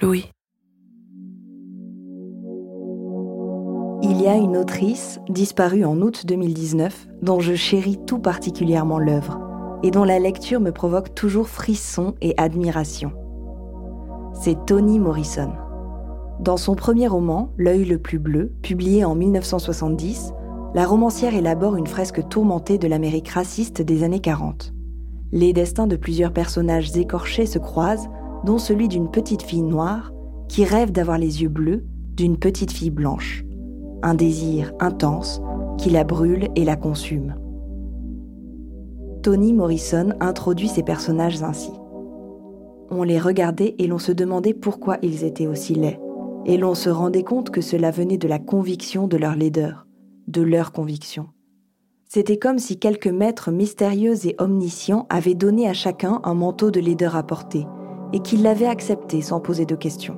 Louis. Il y a une autrice disparue en août 2019 dont je chéris tout particulièrement l'œuvre et dont la lecture me provoque toujours frisson et admiration. C'est Toni Morrison. Dans son premier roman, L'œil le plus bleu, publié en 1970, la romancière élabore une fresque tourmentée de l'Amérique raciste des années 40. Les destins de plusieurs personnages écorchés se croisent, dont celui d'une petite fille noire qui rêve d'avoir les yeux bleus d'une petite fille blanche. Un désir intense qui la brûle et la consume. Toni Morrison introduit ces personnages ainsi. On les regardait et l'on se demandait pourquoi ils étaient aussi laids, et l'on se rendait compte que cela venait de la conviction de leur laideur, de leur conviction. C'était comme si quelques maîtres mystérieux et omniscients avaient donné à chacun un manteau de laideur à porter, et qu'ils l'avaient accepté sans poser de questions.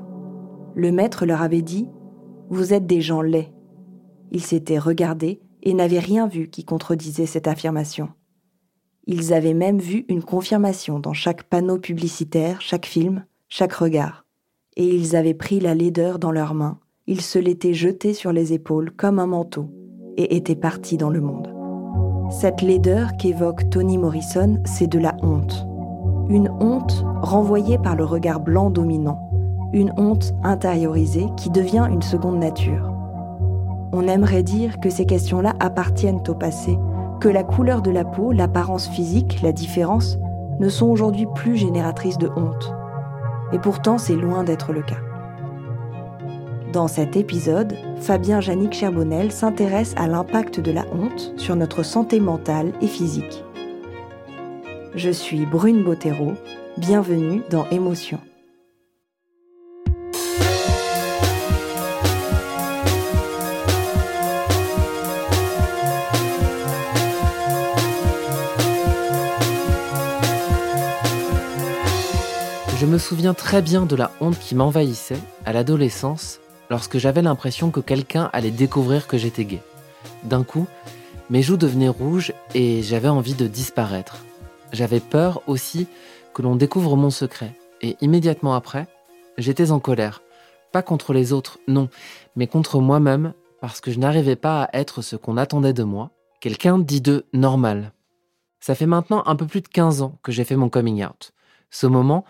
Le maître leur avait dit Vous êtes des gens laids. Ils s'étaient regardés et n'avaient rien vu qui contredisait cette affirmation. Ils avaient même vu une confirmation dans chaque panneau publicitaire, chaque film, chaque regard. Et ils avaient pris la laideur dans leurs mains, ils se l'étaient jeté sur les épaules comme un manteau, et étaient partis dans le monde. Cette laideur qu'évoque Toni Morrison, c'est de la honte. Une honte renvoyée par le regard blanc dominant, une honte intériorisée qui devient une seconde nature. On aimerait dire que ces questions-là appartiennent au passé, que la couleur de la peau, l'apparence physique, la différence ne sont aujourd'hui plus génératrices de honte. Et pourtant, c'est loin d'être le cas. Dans cet épisode, Fabien Jannick Cherbonnel s'intéresse à l'impact de la honte sur notre santé mentale et physique. Je suis Brune Bottero, bienvenue dans Émotion. Je me souviens très bien de la honte qui m'envahissait à l'adolescence lorsque j'avais l'impression que quelqu'un allait découvrir que j'étais gay. D'un coup, mes joues devenaient rouges et j'avais envie de disparaître. J'avais peur aussi que l'on découvre mon secret. Et immédiatement après, j'étais en colère. Pas contre les autres, non, mais contre moi-même parce que je n'arrivais pas à être ce qu'on attendait de moi, quelqu'un dit de normal. Ça fait maintenant un peu plus de 15 ans que j'ai fait mon coming out. Ce moment,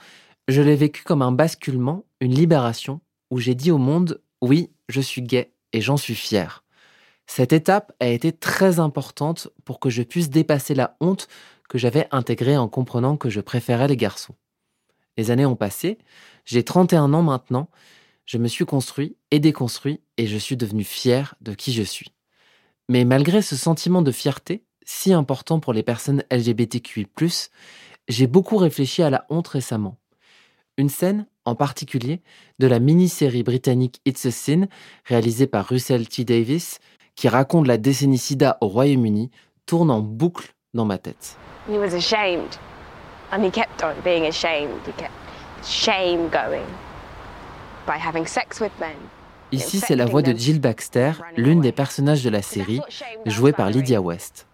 je l'ai vécu comme un basculement, une libération, où j'ai dit au monde oui, je suis gay et j'en suis fier. Cette étape a été très importante pour que je puisse dépasser la honte que j'avais intégrée en comprenant que je préférais les garçons. Les années ont passé, j'ai 31 ans maintenant, je me suis construit et déconstruit et je suis devenu fier de qui je suis. Mais malgré ce sentiment de fierté, si important pour les personnes LGBTQI, j'ai beaucoup réfléchi à la honte récemment. Une scène, en particulier, de la mini-série britannique It's a Sin, réalisée par Russell T. Davis, qui raconte la décennie SIDA au Royaume-Uni, tourne en boucle dans ma tête. He was ashamed. And he kept on being ashamed. He kept shame going by having sex with men. Ici, c'est la voix de Jill Baxter, l'une des personnages de la série, jouée par Lydia West.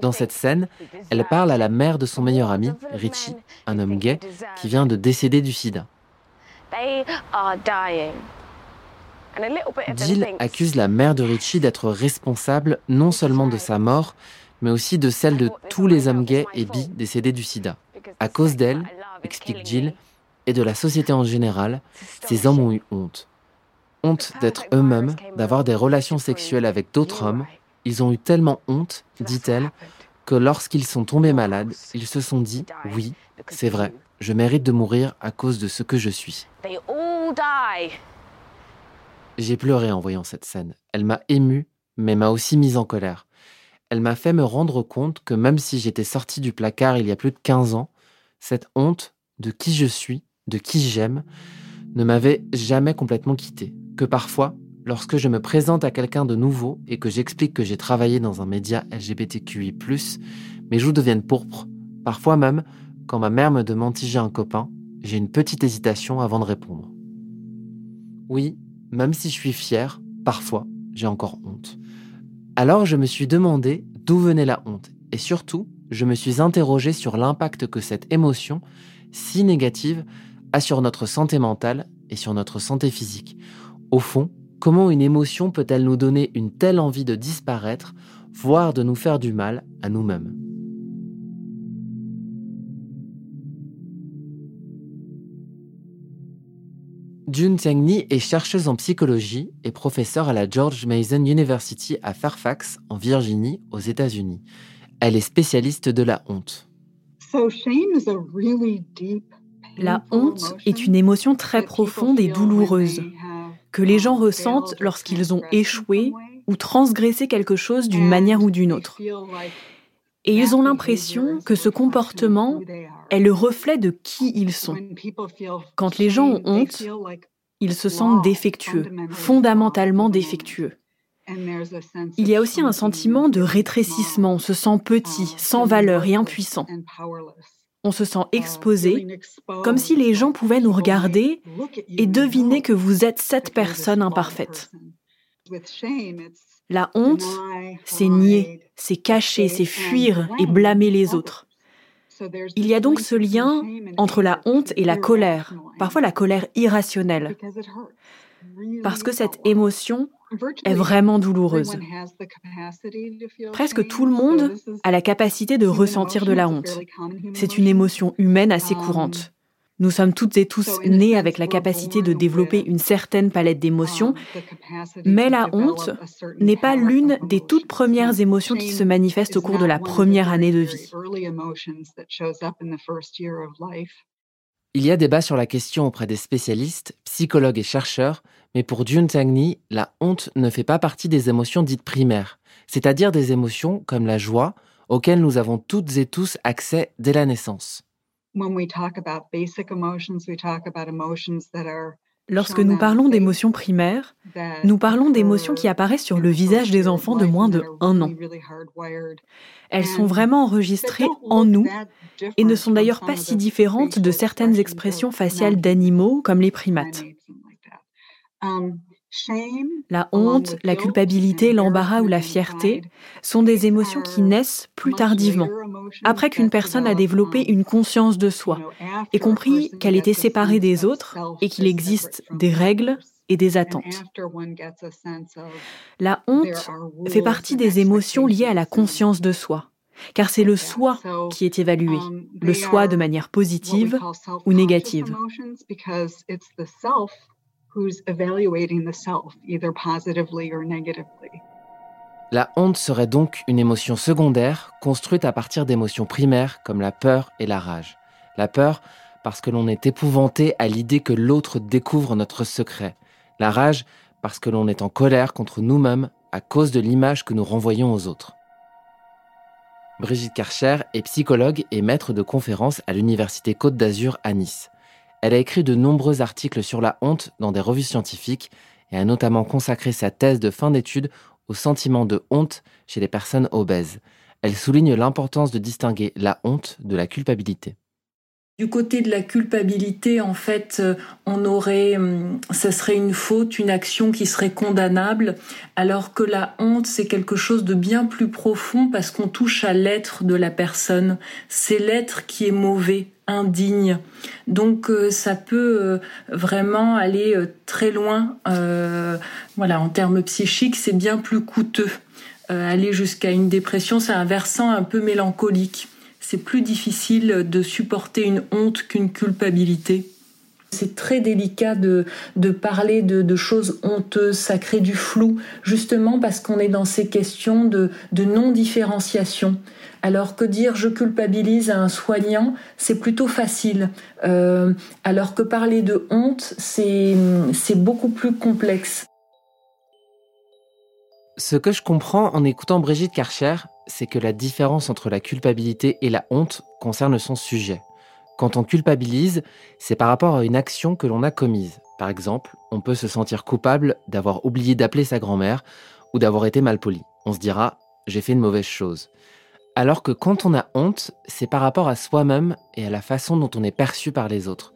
Dans cette scène, elle parle à la mère de son meilleur ami, Richie, un homme gay, qui vient de décéder du sida. Jill accuse la mère de Richie d'être responsable non seulement de sa mort, mais aussi de celle de tous les hommes gays et bi décédés du sida. À cause d'elle, explique Jill, et de la société en général, ces hommes ont eu honte. Honte d'être eux-mêmes, d'avoir des relations sexuelles avec d'autres hommes. Ils ont eu tellement honte, dit-elle, que lorsqu'ils sont tombés malades, ils se sont dit, oui, c'est vrai, je mérite de mourir à cause de ce que je suis. J'ai pleuré en voyant cette scène. Elle m'a ému, mais m'a aussi mise en colère. Elle m'a fait me rendre compte que même si j'étais sorti du placard il y a plus de 15 ans, cette honte de qui je suis, de qui j'aime, ne m'avait jamais complètement quitté. Que parfois, lorsque je me présente à quelqu'un de nouveau et que j'explique que j'ai travaillé dans un média LGBTQI, mes joues deviennent pourpres. Parfois même, quand ma mère me demande si j'ai un copain, j'ai une petite hésitation avant de répondre. Oui, même si je suis fier, parfois, j'ai encore honte. Alors je me suis demandé d'où venait la honte et surtout, je me suis interrogé sur l'impact que cette émotion, si négative, a sur notre santé mentale et sur notre santé physique. Au fond, comment une émotion peut-elle nous donner une telle envie de disparaître, voire de nous faire du mal à nous-mêmes? June Tiangni est chercheuse en psychologie et professeure à la George Mason University à Fairfax, en Virginie, aux États-Unis. Elle est spécialiste de la honte. La honte est une émotion très profonde et douloureuse que les gens ressentent lorsqu'ils ont échoué ou transgressé quelque chose d'une manière ou d'une autre. Et ils ont l'impression que ce comportement est le reflet de qui ils sont. Quand les gens ont honte, ils se sentent défectueux, fondamentalement défectueux. Il y a aussi un sentiment de rétrécissement, on se sent petit, sans valeur et impuissant. On se sent exposé, comme si les gens pouvaient nous regarder et deviner que vous êtes cette personne imparfaite. La honte, c'est nier, c'est cacher, c'est fuir et blâmer les autres. Il y a donc ce lien entre la honte et la colère, parfois la colère irrationnelle, parce que cette émotion est vraiment douloureuse. Presque tout le monde a la capacité de ressentir de la honte. C'est une émotion humaine assez courante. Nous sommes toutes et tous nés avec la capacité de développer une certaine palette d'émotions, mais la honte n'est pas l'une des toutes premières émotions qui se manifestent au cours de la première année de vie. Il y a débat sur la question auprès des spécialistes, psychologues et chercheurs, mais pour Jun Tangni, la honte ne fait pas partie des émotions dites primaires, c'est-à-dire des émotions comme la joie, auxquelles nous avons toutes et tous accès dès la naissance. Lorsque nous parlons d'émotions primaires, nous parlons d'émotions qui apparaissent sur le visage des enfants de moins de un an. Elles sont vraiment enregistrées en nous et ne sont d'ailleurs pas si différentes de certaines expressions faciales d'animaux comme les primates. La honte, la culpabilité, l'embarras ou la fierté sont des émotions qui naissent plus tardivement, après qu'une personne a développé une conscience de soi et compris qu'elle était séparée des autres et qu'il existe des règles et des attentes. La honte fait partie des émotions liées à la conscience de soi, car c'est le soi qui est évalué, le soi de manière positive ou négative. La honte serait donc une émotion secondaire construite à partir d'émotions primaires comme la peur et la rage. La peur parce que l'on est épouvanté à l'idée que l'autre découvre notre secret. La rage parce que l'on est en colère contre nous-mêmes à cause de l'image que nous renvoyons aux autres. Brigitte Karcher est psychologue et maître de conférences à l'Université Côte d'Azur à Nice. Elle a écrit de nombreux articles sur la honte dans des revues scientifiques et a notamment consacré sa thèse de fin d'études au sentiment de honte chez les personnes obèses. Elle souligne l'importance de distinguer la honte de la culpabilité. Du côté de la culpabilité, en fait, euh, on aurait, hum, ce serait une faute, une action qui serait condamnable, alors que la honte, c'est quelque chose de bien plus profond parce qu'on touche à l'être de la personne. C'est l'être qui est mauvais, indigne. Donc euh, ça peut euh, vraiment aller très loin. voilà, en termes psychiques, c'est bien plus coûteux. aller jusqu'à une dépression, c'est un versant un peu mélancolique c'est plus difficile de supporter une honte qu'une culpabilité. C'est très délicat de, de parler de, de, choses honteuses, ça crée du flou, justement parce qu'on est dans ces questions de, de non-différenciation. Alors que dire je culpabilise à un soignant, c'est plutôt facile. Euh, alors que parler de honte, c'est beaucoup plus complexe. Ce que je comprends en écoutant Brigitte Karcher, c'est que la différence entre la culpabilité et la honte concerne son sujet. Quand on culpabilise, c'est par rapport à une action que l'on a commise. Par exemple, on peut se sentir coupable d'avoir oublié d'appeler sa grand-mère ou d'avoir été mal poli. On se dira j'ai fait une mauvaise chose. Alors que quand on a honte, c'est par rapport à soi-même et à la façon dont on est perçu par les autres.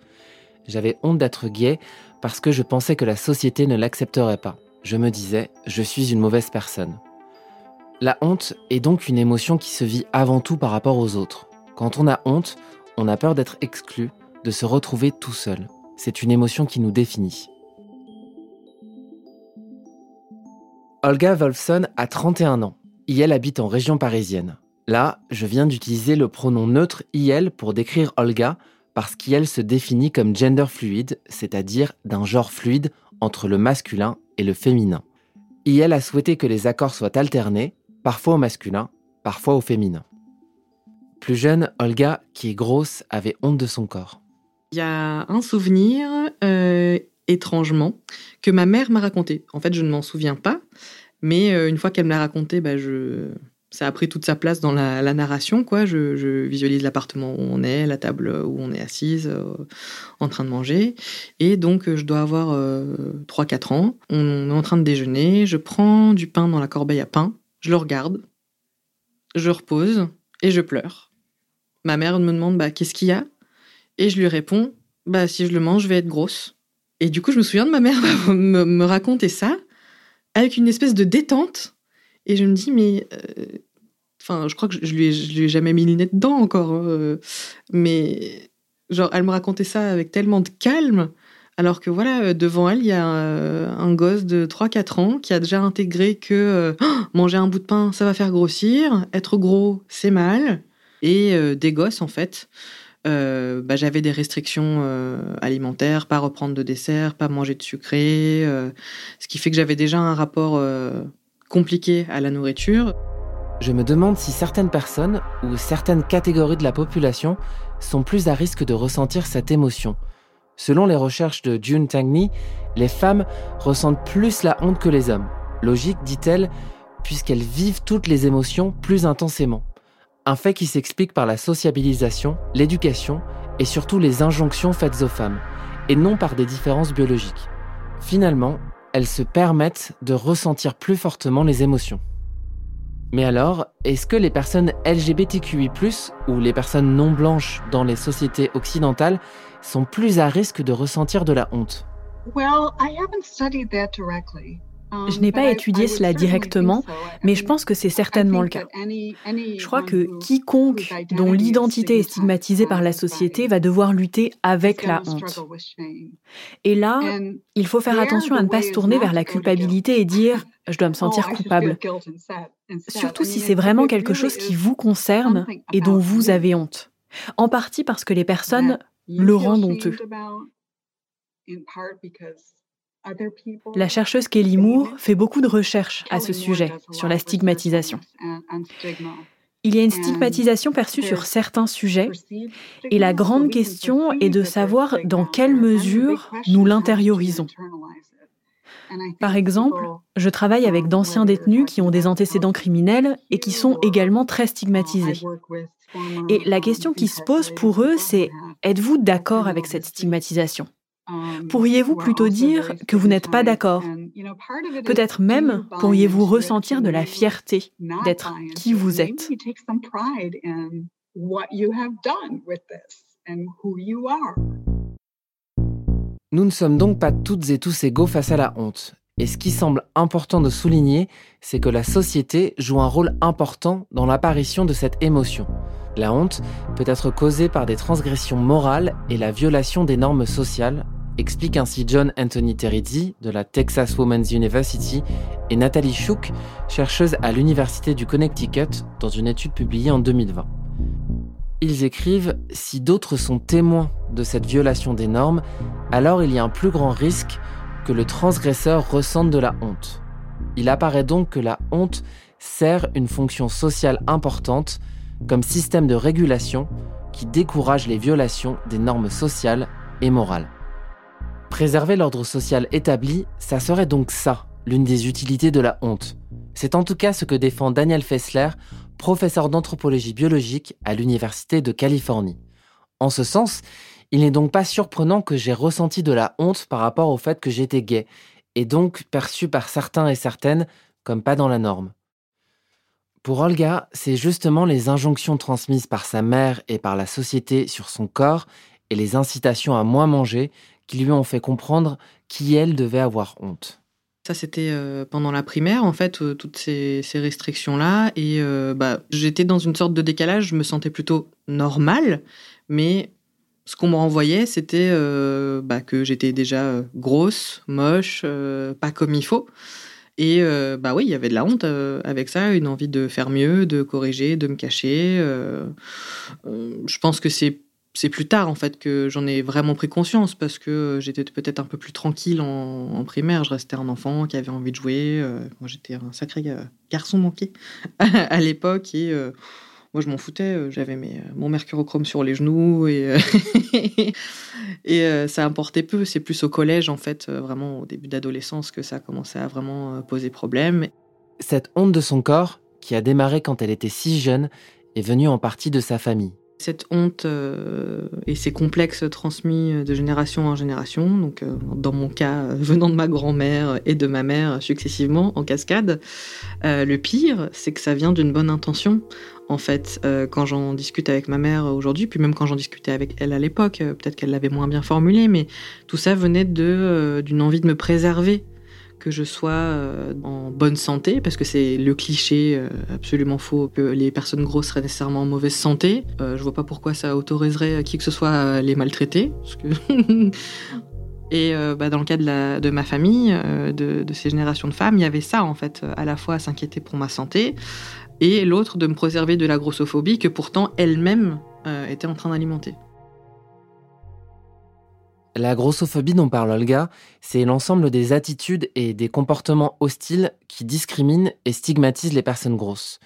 J'avais honte d'être gay parce que je pensais que la société ne l'accepterait pas. Je me disais, je suis une mauvaise personne. La honte est donc une émotion qui se vit avant tout par rapport aux autres. Quand on a honte, on a peur d'être exclu, de se retrouver tout seul. C'est une émotion qui nous définit. Olga Wolfson a 31 ans. elle habite en région parisienne. Là, je viens d'utiliser le pronom neutre IL pour décrire Olga parce qu'IL se définit comme gender fluide, c'est-à-dire d'un genre fluide entre le masculin et le féminin. IL a souhaité que les accords soient alternés, parfois au masculin, parfois au féminin. Plus jeune, Olga, qui est grosse, avait honte de son corps. Il y a un souvenir, euh, étrangement, que ma mère m'a raconté. En fait, je ne m'en souviens pas, mais euh, une fois qu'elle me l'a raconté, bah, je... ça a pris toute sa place dans la, narration. Quoi. Je, visualise l'appartement où on est, la table où on est assise, euh, en train de manger. Et donc, je dois avoir 3-4 ans. On est en train de déjeuner. Je prends du pain dans la corbeille à pain. Je le regarde. Je repose et je pleure. Ma mère me demande bah, qu'est-ce qu'il y a? Et je lui réponds bah, si je le mange, je vais être grosse. Et du coup, je me souviens de ma mère me, raconter ça avec une espèce de détente. Et je me dis, mais. Euh, enfin, je crois que je lui, lui ai jamais mis les dedans encore. Euh, mais. Genre, elle me racontait ça avec tellement de calme. Alors que voilà, euh, devant elle, il y a un, gosse de 3-4 ans qui a déjà intégré que manger un bout de pain, ça va faire grossir, être gros, c'est mal et des gosses en fait. Bah, j'avais des restrictions alimentaires, pas reprendre de dessert, pas manger de sucré, ce qui fait que j'avais déjà un rapport compliqué à la nourriture. Je me demande si certaines personnes ou certaines catégories de la population sont plus à risque de ressentir cette émotion. Selon les recherches de June Tangney, les femmes ressentent plus la honte que les hommes. Logique, dit-elle, puisqu'elles vivent toutes les émotions plus intensément. Un fait qui s'explique par la sociabilisation, l'éducation et surtout les injonctions faites aux femmes, et non par des différences biologiques. Finalement, elles se permettent de ressentir plus fortement les émotions. Mais alors, est-ce que les personnes LGBTQI + ou les personnes non blanches dans les sociétés occidentales sont plus à risque de ressentir de la honte? Je n'ai pas étudié cela directement, mais je pense que c'est certainement le cas. Je crois que quiconque dont l'identité est stigmatisée par la société va devoir lutter avec la honte. Et là, il faut faire attention à ne pas se tourner vers la culpabilité et dire ⁇ je dois me sentir coupable ⁇ Surtout si c'est vraiment quelque chose qui vous concerne et dont vous avez honte. En partie parce que les personnes le rendent honteux. La chercheuse Kelly Moore fait beaucoup de recherches à ce sujet, sur la stigmatisation. Il y a une stigmatisation perçue sur certains sujets et la grande question est de savoir dans quelle mesure nous l'intériorisons. Par exemple, je travaille avec d'anciens détenus qui ont des antécédents criminels et qui sont également très stigmatisés. Et la question qui se pose pour eux, c'est êtes-vous d'accord avec cette stigmatisation? Pourriez-vous plutôt dire que vous n'êtes pas d'accord? Peut-être même pourriez-vous ressentir de la fierté d'être qui vous êtes. Nous ne sommes donc pas toutes et tous égaux face à la honte. Et ce qui semble important de souligner, c'est que la société joue un rôle important dans l'apparition de cette émotion. La honte peut être causée par des transgressions morales et la violation des normes sociales, explique ainsi John Anthony Terizzi de la Texas Women's University et Nathalie Shook, chercheuse à l'Université du Connecticut dans une étude publiée en 2020. ils écrivent Si d'autres sont témoins de cette violation des normes, alors il y a un plus grand risque que le transgresseur ressente de la honte. Il apparaît donc que la honte sert une fonction sociale importante comme système de régulation qui décourage les violations des normes sociales et morales. Préserver l'ordre social établi, ça serait donc ça, l'une des utilités de la honte. C'est en tout cas ce que défend Daniel Fessler, professeur d'anthropologie biologique à l'Université de Californie. En ce sens, il n'est donc pas surprenant que j'ai ressenti de la honte par rapport au fait que j'étais gay, et donc perçu par certains et certaines comme pas dans la norme. Pour Olga, c'est justement les injonctions transmises par sa mère et par la société sur son corps et les incitations à moins manger qui lui ont fait comprendre qui elle devait avoir honte. Ça, c'était euh, pendant la primaire, en fait, euh, toutes ces, restrictions-là. Et euh, bah, j'étais dans une sorte de décalage. Je me sentais plutôt normale, mais ce qu'on me renvoyait, c'était bah, que j'étais déjà grosse, moche, pas comme il faut. Et bah oui, il y avait de la honte avec ça, une envie de faire mieux, de corriger, de me cacher. je pense que c'est c'est plus tard en fait que j'en ai vraiment pris conscience parce que j'étais peut-être un peu plus tranquille en, primaire. Je restais un enfant qui avait envie de jouer. Euh, moi, j'étais un sacré garçon manqué à l'époque et euh, moi, je m'en foutais. Euh, j'avais mon mercurochrome sur les genoux et, et ça importait peu. C'est plus au collège en fait, vraiment au début d'adolescence que ça a commencé à vraiment poser problème. Cette honte de son corps, qui a démarré quand elle était si jeune, est venue en partie de sa famille cette honte euh, et ces complexes transmis de génération en génération, donc euh, dans mon cas venant de ma grand-mère et de ma mère successivement en cascade. Euh, le pire, c'est que ça vient d'une bonne intention. En fait, quand j'en discute avec ma mère aujourd'hui, puis même quand j'en discutais avec elle à l'époque, peut-être qu'elle l'avait moins bien formulé, mais tout ça venait d'une envie de me préserver que je sois euh, en bonne santé, parce que c'est le cliché euh, absolument faux que les personnes grosses seraient nécessairement en mauvaise santé. Euh, je vois pas pourquoi ça autoriserait qui que ce soit à les maltraiter. Et bah, dans le cas de, de ma famille, de, de, ces générations de femmes, il y avait ça en fait, à la fois à s'inquiéter pour ma santé, et l'autre de me préserver de la grossophobie que pourtant elle-même était en train d'alimenter. La grossophobie dont parle Olga, c'est l'ensemble des attitudes et des comportements hostiles qui discriminent et stigmatisent les personnes grosses.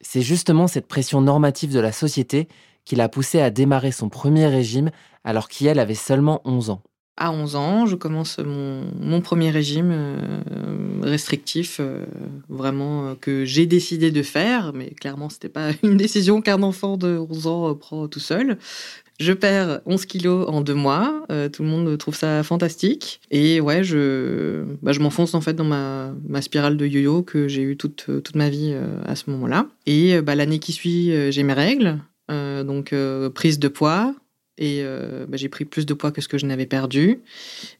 C'est justement cette pression normative de la société qui l'a poussée à démarrer son premier régime alors qu'elle avait seulement 11 ans. À 11 ans, je commence mon, premier régime euh, restrictif, euh, vraiment euh, que j'ai décidé de faire, mais clairement, ce n'était pas une décision qu'un enfant de 11 ans prend tout seul. Je perds 11 kilos en deux mois. Tout le monde trouve ça fantastique. Et ouais, je, bah, m'enfonce en fait dans ma, spirale de yo-yo que j'ai eu toute, toute ma vie à ce moment-là. Et bah, l'année qui suit, j'ai mes règles. donc prise de poids. Et bah, j'ai pris plus de poids que ce que je n'avais perdu.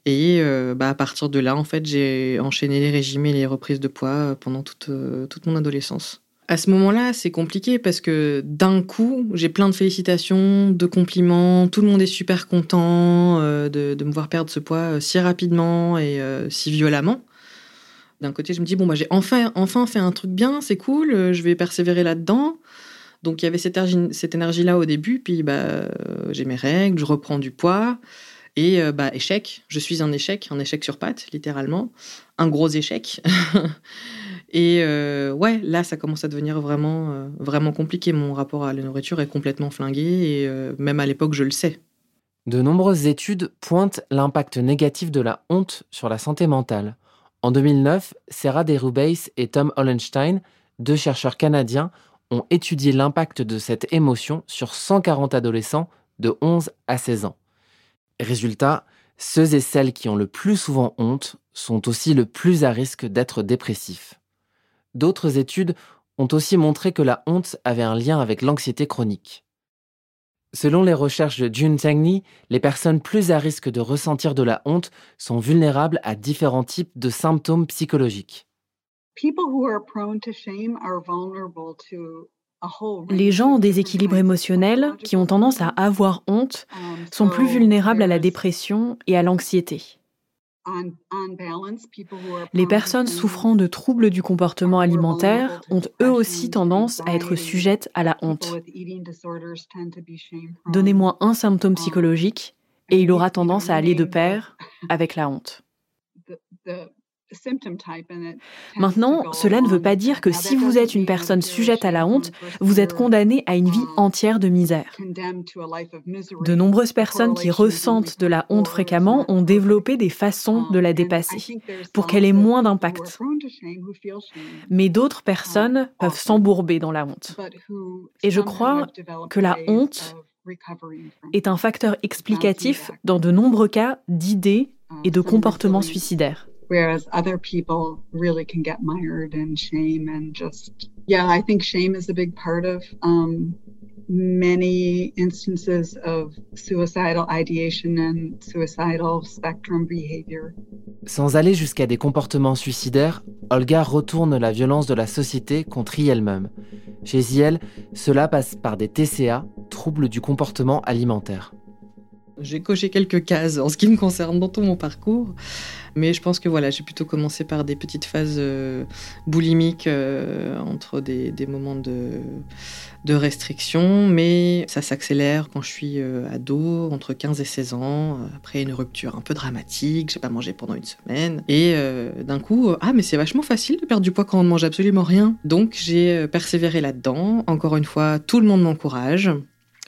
Et bah, à partir de là, en fait, j'ai enchaîné les régimes et les reprises de poids pendant toute, toute mon adolescence. À ce moment-là, c'est compliqué parce que d'un coup, j'ai plein de félicitations, de compliments, tout le monde est super content euh, de, me voir perdre ce poids euh, si rapidement et euh, si violemment. D'un côté, je me dis, bon, bah, j'ai enfin, enfin fait un truc bien, c'est cool, je vais persévérer là-dedans. Donc il y avait cette, énergie-là au début, puis bah, j'ai mes règles, je reprends du poids. Et bah, échec, je suis un échec, un échec sur pattes, littéralement. Un gros échec. Et euh, ouais, là, ça commence à devenir vraiment, euh, vraiment compliqué. Mon rapport à la nourriture est complètement flingué et euh, même à l'époque, je le sais. De nombreuses études pointent l'impact négatif de la honte sur la santé mentale. En 2009, Sarah Derubeis et Tom Hollenstein, deux chercheurs canadiens, ont étudié l'impact de cette émotion sur 140 adolescents de 11 à 16 ans. Résultat, ceux et celles qui ont le plus souvent honte sont aussi le plus à risque d'être dépressifs. D'autres études ont aussi montré que la honte avait un lien avec l'anxiété chronique. Selon les recherches de June Tangney, les personnes plus à risque de ressentir de la honte sont vulnérables à différents types de symptômes psychologiques. Les gens en déséquilibre émotionnel, qui ont tendance à avoir honte, sont plus vulnérables à la dépression et à l'anxiété. Les personnes souffrant de troubles du comportement alimentaire ont eux aussi tendance à être sujettes à la honte. Donnez-moi un symptôme psychologique et il aura tendance à aller de pair avec la honte. Maintenant, cela ne veut pas dire que si vous êtes une personne sujette à la honte, vous êtes condamné à une vie um, entière de misère. De nombreuses personnes qui ressentent de la honte fréquemment ont développé des façons de la um, dépasser pour qu'elle ait moins d'impact. Mais d'autres um, personnes peuvent s'embourber dans la honte. Et je crois que la honte est un facteur explicatif dans de nombreux cas d'idées et de comportements suicidaires. Whereas other people really can get mired in shame and just yeah i think shame is a big part of um, many instances of suicidal ideation and suicidal spectrum behavior. Sans aller jusqu'à des comportements suicidaires, Olga retourne la violence de la société contre elle-même. Chez elle, cela passe par des TCA, troubles du comportement alimentaire. J'ai coché quelques cases en ce qui me concerne dans tout mon parcours. Mais je pense que voilà, j'ai plutôt commencé par des petites phases euh, boulimiques euh, entre des, moments de, restriction, mais ça s'accélère quand je suis euh, ado, entre 15 et 16 ans, après une rupture un peu dramatique, j'ai pas mangé pendant une semaine, et d'un coup, ah mais c'est vachement facile de perdre du poids quand on ne mange absolument rien. Donc j'ai persévéré là-dedans. Encore une fois, tout le monde m'encourage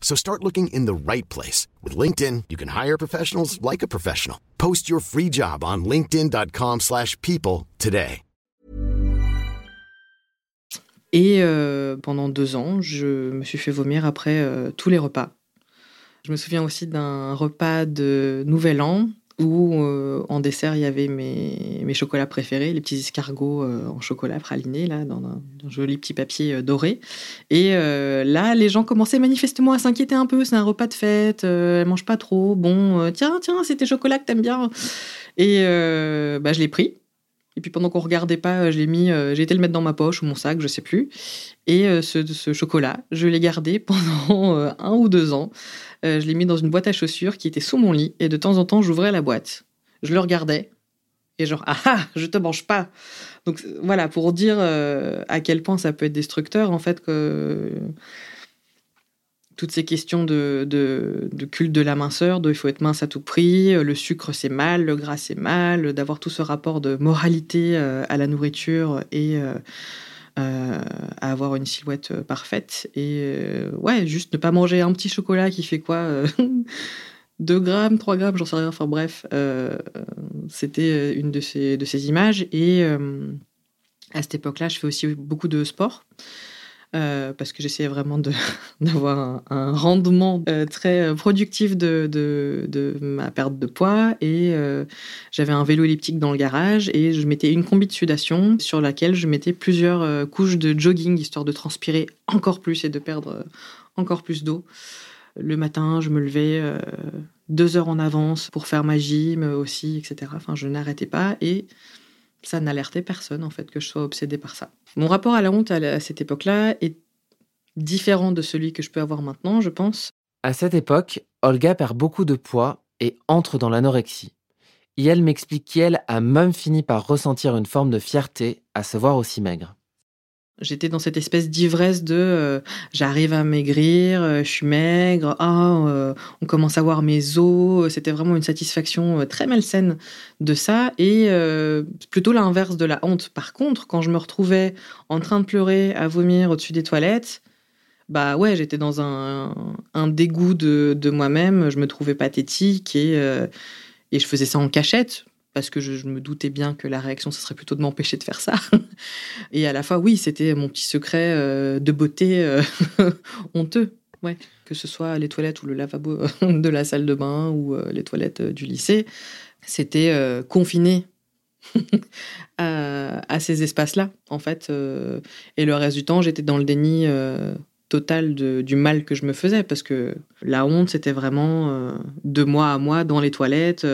So start looking in the right place. With LinkedIn, you can hire professionals like a professional. Post your free job on linkedin.com slash people today. Et euh, pendant deux ans, je me suis fait vomir après euh, tous les repas. Je me souviens aussi d'un repas de Nouvel An où euh, en dessert il y avait mes, mes chocolats préférés, les petits escargots en chocolat praliné là dans un, joli petit papier doré. Et là, les gens commençaient manifestement à s'inquiéter un peu. C'est un repas de fête, elle mange pas trop. Bon, tiens, tiens, c'est tes chocolats que t'aimes bien. Et bah, je l'ai pris. Et puis pendant qu'on regardait pas, euh, je l'ai mis, euh, j'ai été le mettre dans ma poche ou mon sac, je sais plus. Et euh, ce, chocolat, je l'ai gardé pendant un ou deux ans. je l'ai mis dans une boîte à chaussures qui était sous mon lit. Et de temps en temps, j'ouvrais la boîte. Je le regardais. Et genre, ah ah, je te mange pas. Donc voilà, pour dire à quel point ça peut être destructeur, en fait, que toutes ces questions de, de, culte de la minceur, il faut être mince à tout prix, euh, le sucre c'est mal, le gras c'est mal, d'avoir tout ce rapport de moralité euh, à la nourriture et euh, à avoir une silhouette parfaite. Et ouais, juste ne pas manger un petit chocolat qui fait quoi 2 grammes, 3 grammes, j'en sais rien, enfin bref, c'était une de ces, de ces images. Et à cette époque-là, je fais aussi beaucoup de sport. Euh, parce que j'essayais vraiment d'avoir un, rendement euh, très productif de, ma perte de poids. Et euh, j'avais un vélo elliptique dans le garage et je mettais une combi de sudation sur laquelle je mettais plusieurs couches de jogging histoire de transpirer encore plus et de perdre encore plus d'eau. Le matin, je me levais deux heures en avance pour faire ma gym aussi, etc. Enfin, je n'arrêtais pas et ça n'alertait personne en fait que je sois obsédée par ça. Mon rapport à la honte à cette époque-là est différent de celui que je peux avoir maintenant, je pense. À cette époque, Olga perd beaucoup de poids et entre dans l'anorexie. Et elle m'explique qu'elle a même fini par ressentir une forme de fierté à se voir aussi maigre. J'étais dans cette espèce d'ivresse de euh, j'arrive à maigrir, euh, je suis maigre, ah, euh, on commence à voir mes os. C'était vraiment une satisfaction très malsaine de ça et plutôt l'inverse de la honte. Par contre, quand je me retrouvais en train de pleurer, à vomir au-dessus des toilettes, bah ouais, j'étais dans un, un, dégoût de, de moi-même, je me trouvais pathétique et, et je faisais ça en cachette parce que je, me doutais bien que la réaction, ce serait plutôt de m'empêcher de faire ça. Et à la fois, oui, c'était mon petit secret euh, de beauté euh, honteux. Ouais. Que ce soit les toilettes ou le lavabo de la salle de bain ou euh, les toilettes du lycée, c'était confiné à, ces espaces-là, en fait. Et le reste du temps, j'étais dans le déni total du mal que je me faisais, parce que la honte, c'était vraiment de moi à moi dans les toilettes,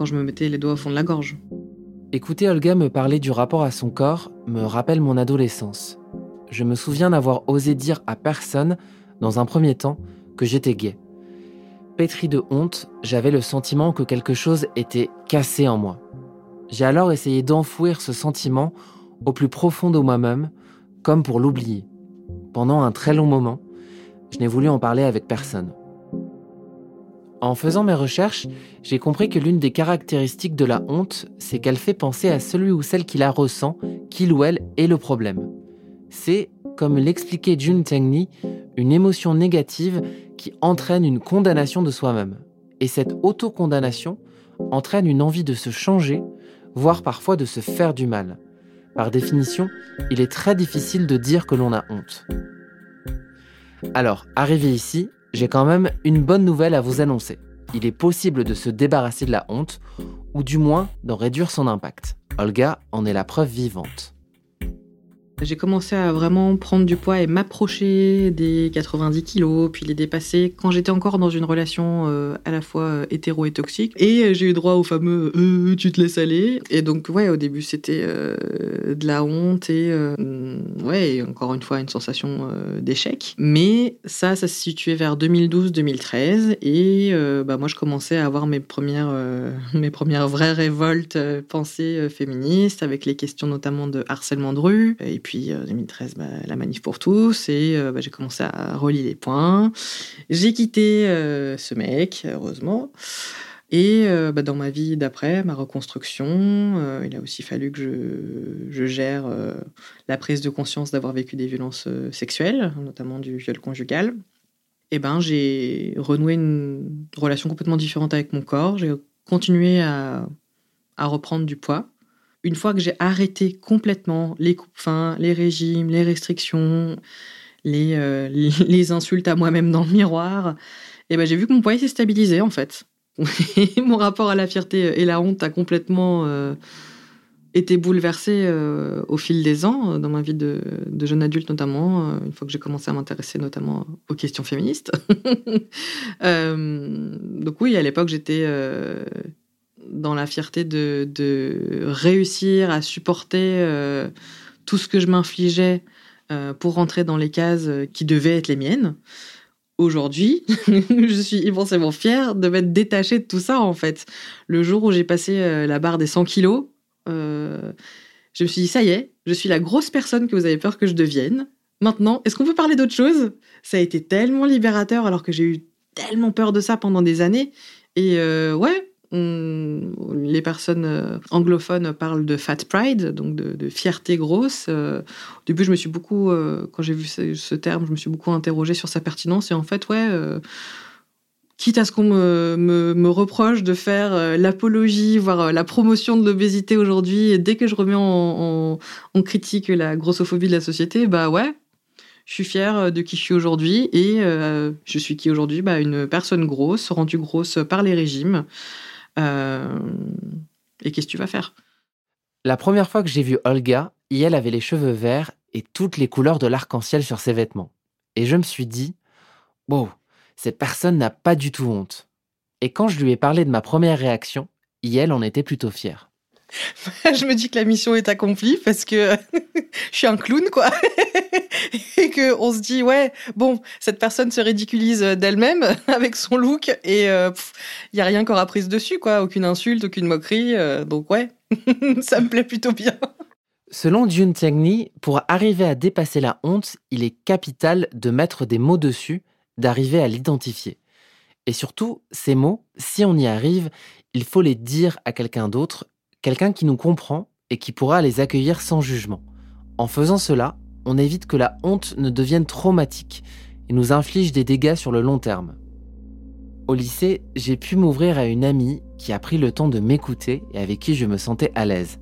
quand je me mettais les doigts au fond de la gorge. Écouter Olga me parler du rapport à son corps me rappelle mon adolescence. Je me souviens n'avoir osé dire à personne, dans un premier temps, que j'étais gay. Pétri de honte, j'avais le sentiment que quelque chose était cassé en moi. J'ai alors essayé d'enfouir ce sentiment au plus profond de moi-même, comme pour l'oublier. Pendant un très long moment, je n'ai voulu en parler avec personne. En faisant mes recherches, j'ai compris que l'une des caractéristiques de la honte, c'est qu'elle fait penser à celui ou celle qui la ressent, qu'il ou elle est le problème. C'est, comme l'expliquait June Tengni, une émotion négative qui entraîne une condamnation de soi-même. Et cette autocondamnation entraîne une envie de se changer, voire parfois de se faire du mal. Par définition, il est très difficile de dire que l'on a honte. Alors, arrivé ici, j'ai quand même une bonne nouvelle à vous annoncer. Il est possible de se débarrasser de la honte, ou du moins d'en réduire son impact. Olga en est la preuve vivante. J'ai commencé à vraiment prendre du poids et m'approcher des 90 kilos, puis les dépasser quand j'étais encore dans une relation euh, à la fois euh, hétéro et toxique. Et euh, j'ai eu droit au fameux tu te laisses aller. Et donc, ouais, au début, c'était de la honte et, ouais, encore une fois, une sensation d'échec. Mais ça, ça se situait vers 2012-2013. Et bah, moi, je commençais à avoir mes premières, mes premières vraies révoltes pensées féministes, avec les questions notamment de harcèlement de rue. Et puis, puis 2013, euh, bah, la manif pour tous, et euh, bah, j'ai commencé à relier les points. J'ai quitté euh, ce mec, heureusement. Et bah, dans ma vie d'après, ma reconstruction, il a aussi fallu que je, gère la prise de conscience d'avoir vécu des violences sexuelles, notamment du viol conjugal. Et ben, j'ai renoué une relation complètement différente avec mon corps. J'ai continué à, à reprendre du poids une fois que j'ai arrêté complètement les coupes fins, les régimes, les restrictions, les, euh, insultes à moi-même dans le miroir, eh ben j'ai vu que mon poids s'est stabilisé en fait. mon rapport à la fierté et la honte a complètement euh, été bouleversé euh, au fil des ans, dans ma vie de jeune adulte notamment, une fois que j'ai commencé à m'intéresser notamment aux questions féministes. donc oui, à l'époque j'étais dans la fierté de, réussir à supporter euh, tout ce que je m'infligeais euh, pour rentrer dans les cases qui devaient être les miennes. Aujourd'hui, je suis immensément fière de m'être détachée de tout ça, en fait. Le jour où j'ai passé euh, la barre des 100 kilos, je me suis dit, ça y est, je suis la grosse personne que vous avez peur que je devienne. Maintenant, est-ce qu'on peut parler d'autre chose? Ça a été tellement libérateur alors que j'ai eu tellement peur de ça pendant des années. Et ouais, les personnes euh, anglophones parlent de fat pride, donc de, fierté grosse. Euh, au début, je me suis beaucoup, euh, quand j'ai vu ce, terme, je me suis beaucoup interrogée sur sa pertinence. Et en fait, ouais, quitte à ce qu'on me, reproche de faire l'apologie, voire la promotion de l'obésité aujourd'hui, dès que je remets en, critique la grossophobie de la société, bah ouais, je suis fière de qui je suis aujourd'hui et je suis qui aujourd'hui? Bah, Une personne grosse, rendue grosse par les régimes. Euh, et qu'est-ce que tu vas faire? La première fois que j'ai vu Olga, elle avait les cheveux verts et toutes les couleurs de l'arc-en-ciel sur ses vêtements. Et je me suis dit, wow, cette personne n'a pas du tout honte. Et quand je lui ai parlé de ma première réaction, elle en était plutôt fière. je me dis que la mission est accomplie parce que je suis un clown, quoi. et que on se dit, ouais, bon, cette personne se ridiculise d'elle-même avec son look et il euh, y a rien qu'aura prise dessus, quoi. Aucune insulte, aucune moquerie. Euh, donc, ouais, ça me plaît plutôt bien. Selon Jun Tiangni, pour arriver à dépasser la honte, il est capital de mettre des mots dessus, d'arriver à l'identifier. Et surtout, ces mots, si on y arrive, il faut les dire à quelqu'un d'autre quelqu'un qui nous comprend et qui pourra les accueillir sans jugement. En faisant cela, on évite que la honte ne devienne traumatique et nous inflige des dégâts sur le long terme. Au lycée, j'ai pu m'ouvrir à une amie qui a pris le temps de m'écouter et avec qui je me sentais à l'aise.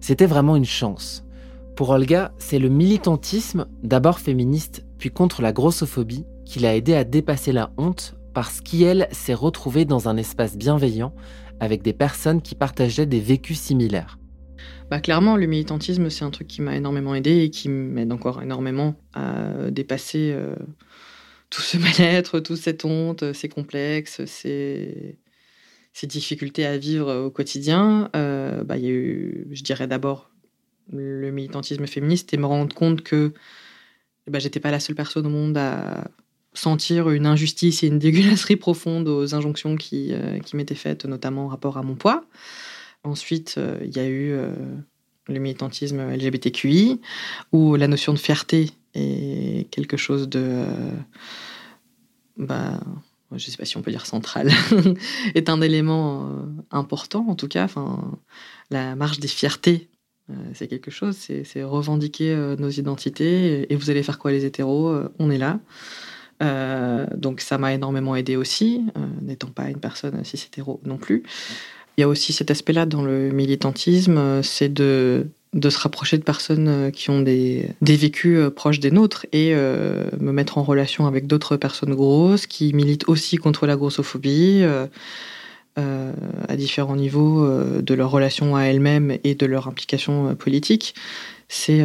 C'était vraiment une chance. Pour Olga, c'est le militantisme, d'abord féministe, puis contre la grossophobie, qui l'a aidé à dépasser la honte parce qu'elle s'est retrouvée dans un espace bienveillant avec des personnes qui partageaient des vécus similaires. Bah, clairement, le militantisme, c'est un truc qui m'a énormément aidé et qui m'aide encore énormément à dépasser euh, tout ce mal-être, toute cette honte, ces complexes, ces, ces difficultés à vivre au quotidien. Euh, bah, il y a eu, je dirais d'abord, le militantisme féministe et me rendre compte que bah, j'étais pas la seule personne au monde à sentir une injustice et une dégueulasserie profonde aux injonctions qui, euh, qui m'étaient faites, notamment en rapport à mon poids. Ensuite, euh, il y a eu euh, le militantisme LGBTQI, où la notion de fierté est quelque chose de... bah, je ne sais pas si on peut dire central, est un élément important en tout cas. Enfin, la marche des fiertés c'est quelque chose, c'est revendiquer nos identités. Et vous allez faire quoi les hétéros On est là. Donc ça m'a énormément aidé aussi, n'étant pas une personne cis hétéro non plus. Il y a aussi cet aspect-là dans le militantisme, c'est de, se rapprocher de personnes qui ont des, vécus proches des nôtres et me mettre en relation avec d'autres personnes grosses qui militent aussi contre la grossophobie. Euh, à différents niveaux euh, de leur relation à elles-mêmes et de leur implication euh, politique, c'est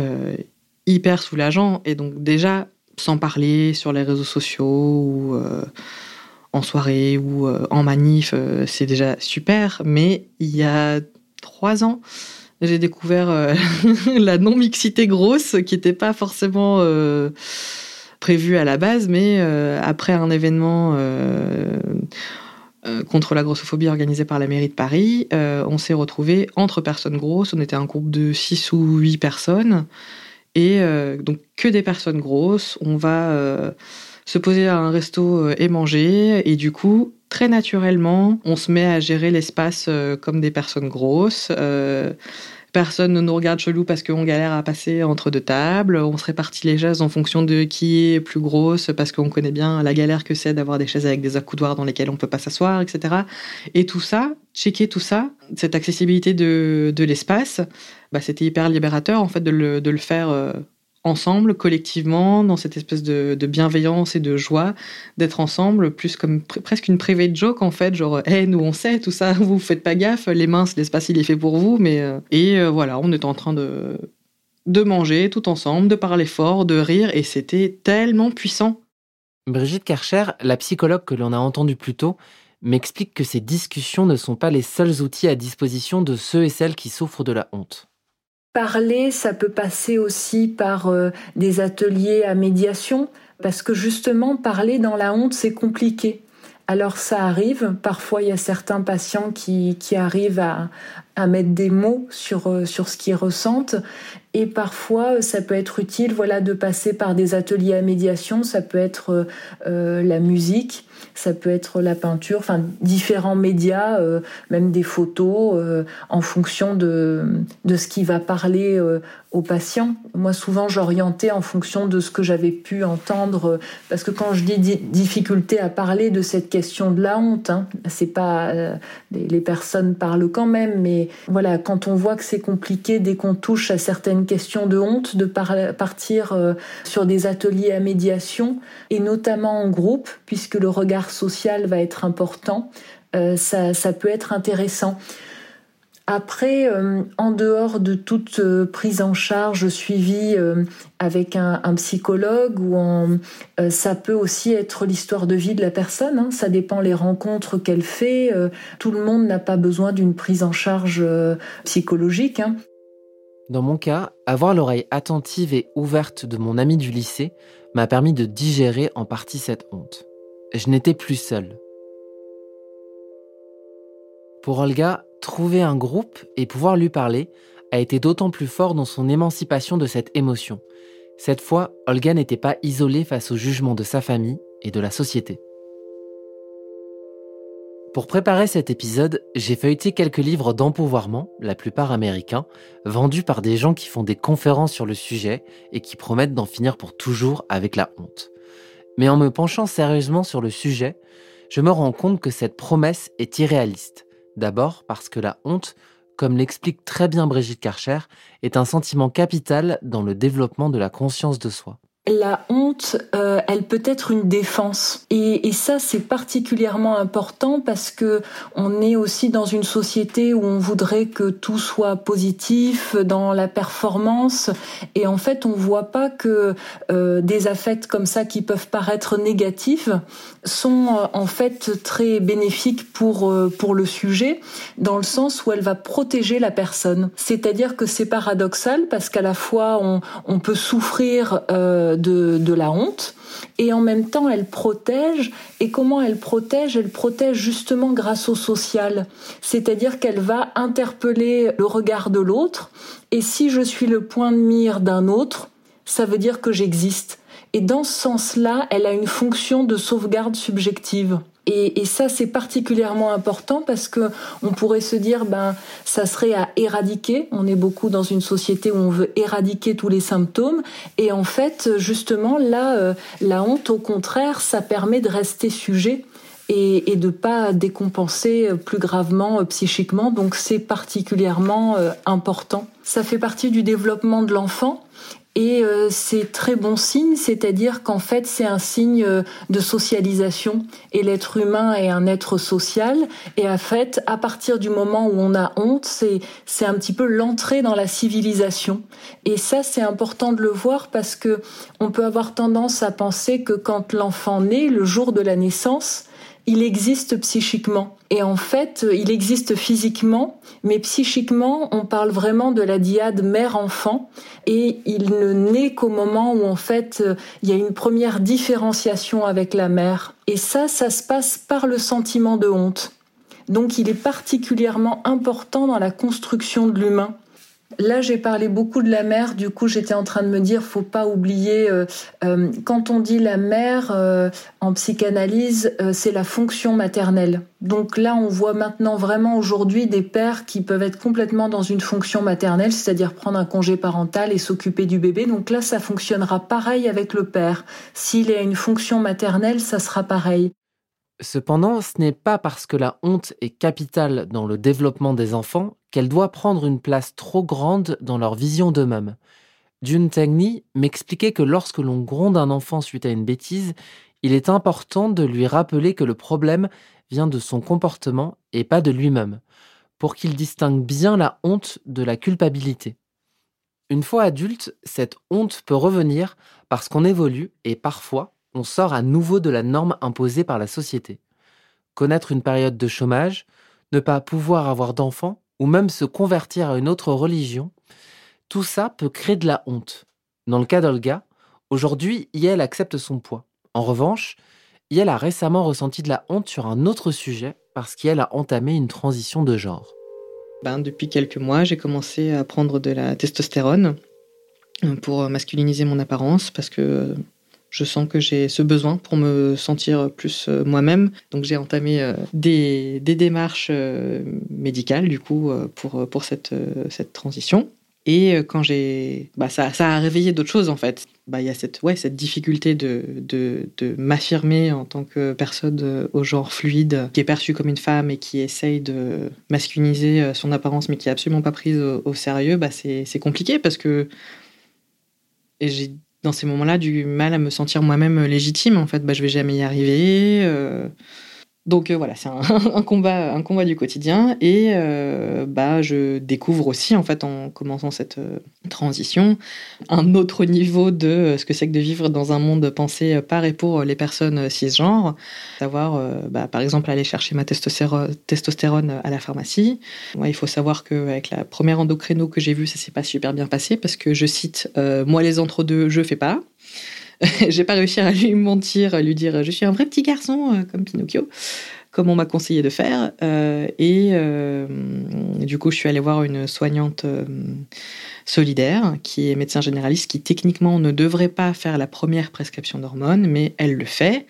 hyper soulageant. Et donc déjà, sans parler sur les réseaux sociaux ou en soirée ou en manif, c'est déjà super. Mais il y a trois ans, j'ai découvert la non-mixité grosse qui n'était pas forcément prévue à la base, mais après un événement euh, contre la grossophobie organisée par la mairie de Paris, euh, on s'est retrouvé entre personnes grosses. On était un groupe de 6 ou 8 personnes. Et euh, donc que des personnes grosses. On va se poser à un resto et manger. Et du coup, très naturellement, on se met à gérer l'espace comme des personnes grosses personne ne nous regarde chelou parce qu'on galère à passer entre deux tables. On se répartit les chaises en fonction de qui est plus grosse parce qu'on connaît bien la galère que c'est d'avoir des chaises avec des accoudoirs dans lesquelles on peut pas s'asseoir, etc. Et tout ça, checker tout ça, cette accessibilité de, l'espace, bah, c'était hyper libérateur en fait de le, faire euh, ensemble, collectivement, dans cette espèce de, bienveillance et de joie d'être ensemble, plus comme presque une private joke en fait, genre hey, nous on sait tout ça, vous faites pas gaffe, les mains, l'espace il est fait pour vous, mais euh, et euh, voilà, on est en train de de manger tout ensemble, de parler fort, de rire, et c'était tellement puissant. Brigitte Karcher, la psychologue que l'on a entendue plus tôt, m'explique que ces discussions ne sont pas les seuls outils à disposition de ceux et celles qui souffrent de la honte. Parler, ça peut passer aussi par euh, des ateliers à médiation, parce que justement, parler dans la honte, c'est compliqué. Alors ça arrive, parfois il y a certains patients qui, qui arrivent à, à mettre des mots sur, euh, sur ce qu'ils ressentent, et parfois ça peut être utile voilà, de passer par des ateliers à médiation, ça peut être euh, la musique, ça peut être la peinture, enfin différents médias, euh, même des photos, euh, en fonction de, de ce qui va parler euh, aux patients. Moi, souvent, j'orientais en fonction de ce que j'avais pu entendre, parce que quand je dis difficulté à parler de cette question de la honte, hein, c'est pas les, personnes parlent quand même, mais voilà, quand on voit que c'est compliqué dès qu'on touche à certaines questions de honte, de partir sur des ateliers à médiation et notamment en groupe, puisque le regard social va être important, euh, ça, peut être intéressant. Après, euh, en dehors de toute euh, prise en charge suivie avec un, psychologue, ou ça peut aussi être l'histoire de vie de la personne. Hein. ça dépend les rencontres qu'elle fait. tout le monde n'a pas besoin d'une prise en charge psychologique. Hein. Dans mon cas, avoir l'oreille attentive et ouverte de mon ami du lycée m'a permis de digérer en partie cette honte je n'étais plus seul. Pour Olga, trouver un groupe et pouvoir lui parler a été d'autant plus fort dans son émancipation de cette émotion. Cette fois, Olga n'était pas isolée face au jugement de sa famille et de la société. Pour préparer cet épisode, j'ai feuilleté quelques livres d'empouvoirment, la plupart américains, vendus par des gens qui font des conférences sur le sujet et qui promettent d'en finir pour toujours avec la honte. Mais en me penchant sérieusement sur le sujet, je me rends compte que cette promesse est irréaliste. D'abord parce que la honte, comme l'explique très bien Brigitte Karcher, est un sentiment capital dans le développement de la conscience de soi. La honte, euh, elle peut être une défense. Et, et ça, c'est particulièrement important parce que on est aussi dans une société où on voudrait que tout soit positif, dans la performance. Et en fait, on voit pas que euh, des affects comme ça qui peuvent paraître négatifs sont euh, en fait très bénéfiques pour euh, pour le sujet, dans le sens où elle va protéger la personne. C'est-à-dire que c'est paradoxal parce qu'à la fois on, on peut souffrir de, la honte et en même temps elle protège. Et comment elle protège? Elle protège justement grâce au social. C'est-à-dire qu'elle va interpeller le regard de l'autre et si je suis le point de mire d'un autre, ça veut dire que j'existe. Et dans ce sens-là, elle a une fonction de sauvegarde subjective. Et, ça, c'est particulièrement important parce que on pourrait se dire, ben, ça serait à éradiquer. On est beaucoup dans une société où on veut éradiquer tous les symptômes. Et en fait, justement, là, euh, la honte, au contraire, ça permet de rester sujet et, et de pas décompenser plus gravement euh, psychiquement. Donc, c'est particulièrement euh, important. Ça fait partie du développement de l'enfant. Et euh, c'est très bon signe, c'est-à-dire qu'en fait c'est un signe euh, de socialisation. Et l'être humain est un être social. Et en fait, à partir du moment où on a honte, c'est c'est un petit peu l'entrée dans la civilisation. Et ça c'est important de le voir parce que on peut avoir tendance à penser que quand l'enfant naît, le jour de la naissance, il existe psychiquement. Et en fait, il existe physiquement, mais psychiquement, on parle vraiment de la diade mère-enfant. Et il ne naît qu'au moment où, en fait, il y a une première différenciation avec la mère. Et ça, ça se passe par le sentiment de honte. Donc il est particulièrement important dans la construction de l'humain. Là, j'ai parlé beaucoup de la mère. Du coup, j'étais en train de me dire, faut pas oublier euh, euh, quand on dit la mère euh, en psychanalyse, c'est la fonction maternelle. Donc là, on voit maintenant vraiment aujourd'hui des pères qui peuvent être complètement dans une fonction maternelle, c'est-à-dire prendre un congé parental et s'occuper du bébé. Donc là, ça fonctionnera pareil avec le père. S'il a une fonction maternelle, ça sera pareil. Cependant, ce n'est pas parce que la honte est capitale dans le développement des enfants qu'elle doit prendre une place trop grande dans leur vision d'eux-mêmes. Jun Tengni m'expliquait que lorsque l'on gronde un enfant suite à une bêtise, il est important de lui rappeler que le problème vient de son comportement et pas de lui-même, pour qu'il distingue bien la honte de la culpabilité. Une fois adulte, cette honte peut revenir parce qu'on évolue et parfois on sort à nouveau de la norme imposée par la société. Connaître une période de chômage, ne pas pouvoir avoir d'enfants, ou même se convertir à une autre religion, tout ça peut créer de la honte. Dans le cas d'Olga, aujourd'hui, Yael accepte son poids. En revanche, Yael a récemment ressenti de la honte sur un autre sujet parce qu'elle a entamé une transition de genre. Ben, depuis quelques mois, j'ai commencé à prendre de la testostérone pour masculiniser mon apparence parce que je sens que j'ai ce besoin pour me sentir plus euh, moi-même. Donc j'ai entamé euh, des, démarches euh, médicales du coup pour, cette, transition. Et quand j'ai, bah, ça, a réveillé d'autres choses en fait. Bah, il y a cette, ouais, cette difficulté de, m'affirmer en tant que personne au genre fluide, qui est perçue comme une femme et qui essaye de masculiniser son apparence, mais qui est absolument pas prise au, sérieux. Bah, c'est compliqué parce que j'ai dans ces moments-là du mal à me sentir moi-même légitime. En fait, bah, je vais jamais y arriver. Euh, donc euh, voilà, c'est un, combat, un combat du quotidien. Et euh, bah, je découvre aussi, en fait, en commençant cette euh, transition, un autre niveau de ce que c'est que de vivre dans un monde pensé par et pour les personnes cisgenres. Savoir, bah, par exemple, aller chercher ma testostérone à la pharmacie. il faut savoir qu'avec la première endocrino que j'ai vue, ça s'est pas super bien passé parce que, je cite, moi les entre-deux, je fais pas. j'ai pas réussi à lui mentir, à lui dire je suis un vrai petit garçon euh, comme Pinocchio, comme on m'a conseillé de faire. Euh, et euh, du coup, je suis allée voir une soignante solidaire qui est médecin généraliste, qui techniquement ne devrait pas faire la première prescription d'hormones, mais elle le fait.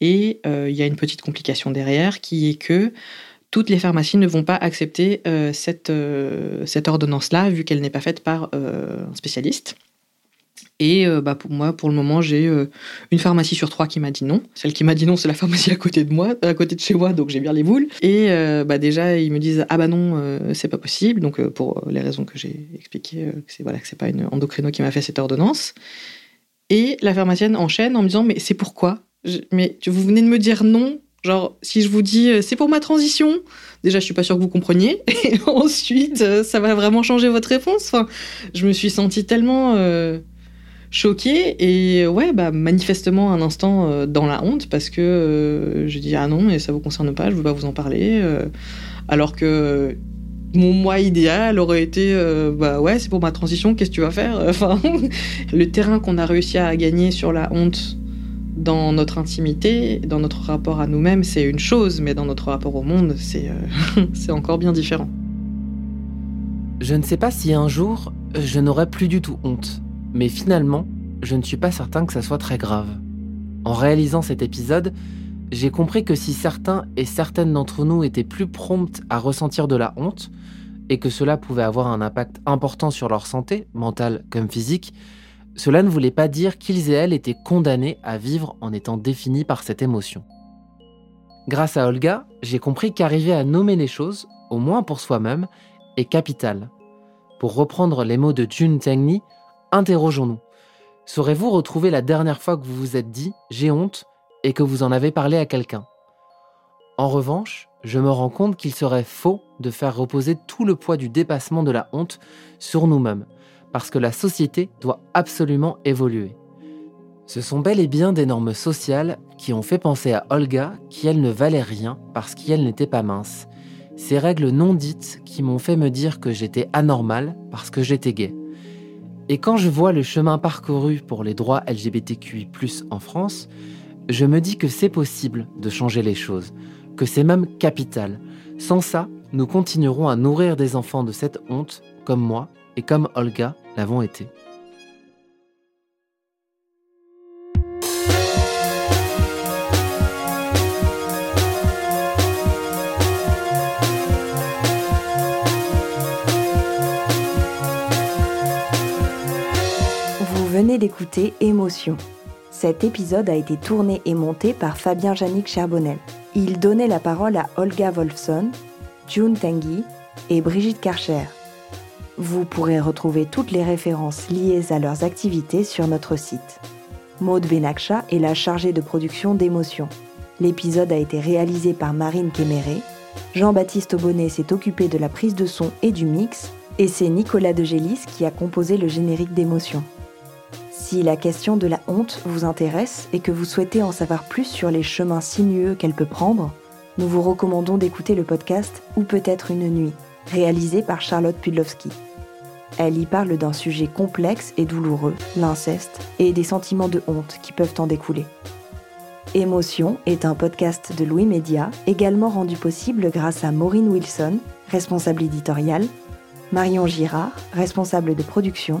Et il y a une petite complication derrière qui est que toutes les pharmacies ne vont pas accepter cette, cette ordonnance-là, vu qu'elle n'est pas faite par un spécialiste. Et euh, bah, pour moi, pour le moment, j'ai euh, une pharmacie sur trois qui m'a dit non. Celle qui m'a dit non, c'est la pharmacie à côté de moi, à côté de chez moi, donc j'ai bien les boules. Et euh, bah, déjà, ils me disent ah bah non, c'est pas possible. Donc pour les raisons que j'ai expliquées, c'est voilà que c'est pas une endocrino qui m'a fait cette ordonnance. Et la pharmacienne enchaîne en me disant Mais c'est pourquoi? Mais vous venez de me dire non. Genre, si je vous dis c'est pour ma transition, déjà je suis pas sûre que vous compreniez. Et ensuite, ça va vraiment changer votre réponse. Enfin, je me suis sentie tellement choquée et ouais, bah manifestement un instant euh, dans la honte parce que euh, je dis ah non, mais ça vous concerne pas, je veux pas vous en parler. Euh, alors que mon moi idéal aurait été bah ouais, c'est pour ma transition, qu'est-ce que tu vas faire Enfin, le terrain qu'on a réussi à gagner sur la honte dans notre intimité, dans notre rapport à nous-mêmes, c'est une chose, mais dans notre rapport au monde, c'est c'est encore bien différent. Je ne sais pas si un jour je n'aurai plus du tout honte. Mais finalement, je ne suis pas certain que ça soit très grave. En réalisant cet épisode, j'ai compris que si certains et certaines d'entre nous étaient plus promptes à ressentir de la honte, et que cela pouvait avoir un impact important sur leur santé, mentale comme physique, cela ne voulait pas dire qu'ils et elles étaient condamnés à vivre en étant définis par cette émotion. Grâce à Olga, j'ai compris qu'arriver à nommer les choses, au moins pour soi-même, est capital. Pour reprendre les mots de Jun Tengni, Interrogeons-nous. Saurez-vous retrouver la dernière fois que vous vous êtes dit j'ai honte et que vous en avez parlé à quelqu'un? En revanche, je me rends compte qu'il serait faux de faire reposer tout le poids du dépassement de la honte sur nous-mêmes, parce que la société doit absolument évoluer. Ce sont bel et bien des normes sociales qui ont fait penser à Olga qu'elle ne valait rien parce qu'elle n'était pas mince. Ces règles non dites qui m'ont fait me dire que j'étais anormal parce que j'étais gay. Et quand je vois le chemin parcouru pour les droits LGBTQI en France, je me dis que c'est possible de changer les choses, que c'est même capital. Sans ça, nous continuerons à nourrir des enfants de cette honte, comme moi et comme Olga l'avons été. Venez d'écouter Émotion. Cet épisode a été tourné et monté par Fabien Janik Charbonnel. Il donnait la parole à Olga Wolfson, June Tanguy et Brigitte Karcher. Vous pourrez retrouver toutes les références liées à leurs activités sur notre site. Maude Benakcha est la chargée de production d'Émotion. L'épisode a été réalisé par Marine Kéméré. Jean-Baptiste Aubonnet s'est occupé de la prise de son et du mix, et c'est Nicolas Degélis qui a composé le générique d'Émotion. Si la question de la honte vous intéresse et que vous souhaitez en savoir plus sur les chemins sinueux qu'elle peut prendre, nous vous recommandons d'écouter le podcast Ou peut-être une nuit, réalisé par Charlotte Pudlowski. Elle y parle d'un sujet complexe et douloureux, l'inceste, et des sentiments de honte qui peuvent en découler. Émotion est un podcast de Louis Média, également rendu possible grâce à Maureen Wilson, responsable éditoriale, Marion Girard, responsable de production,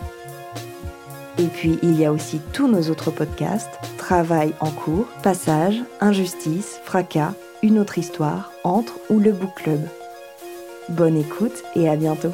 Et puis il y a aussi tous nos autres podcasts, Travail en cours, Passage, Injustice, Fracas, Une autre histoire, Entre ou le Book Club. Bonne écoute et à bientôt.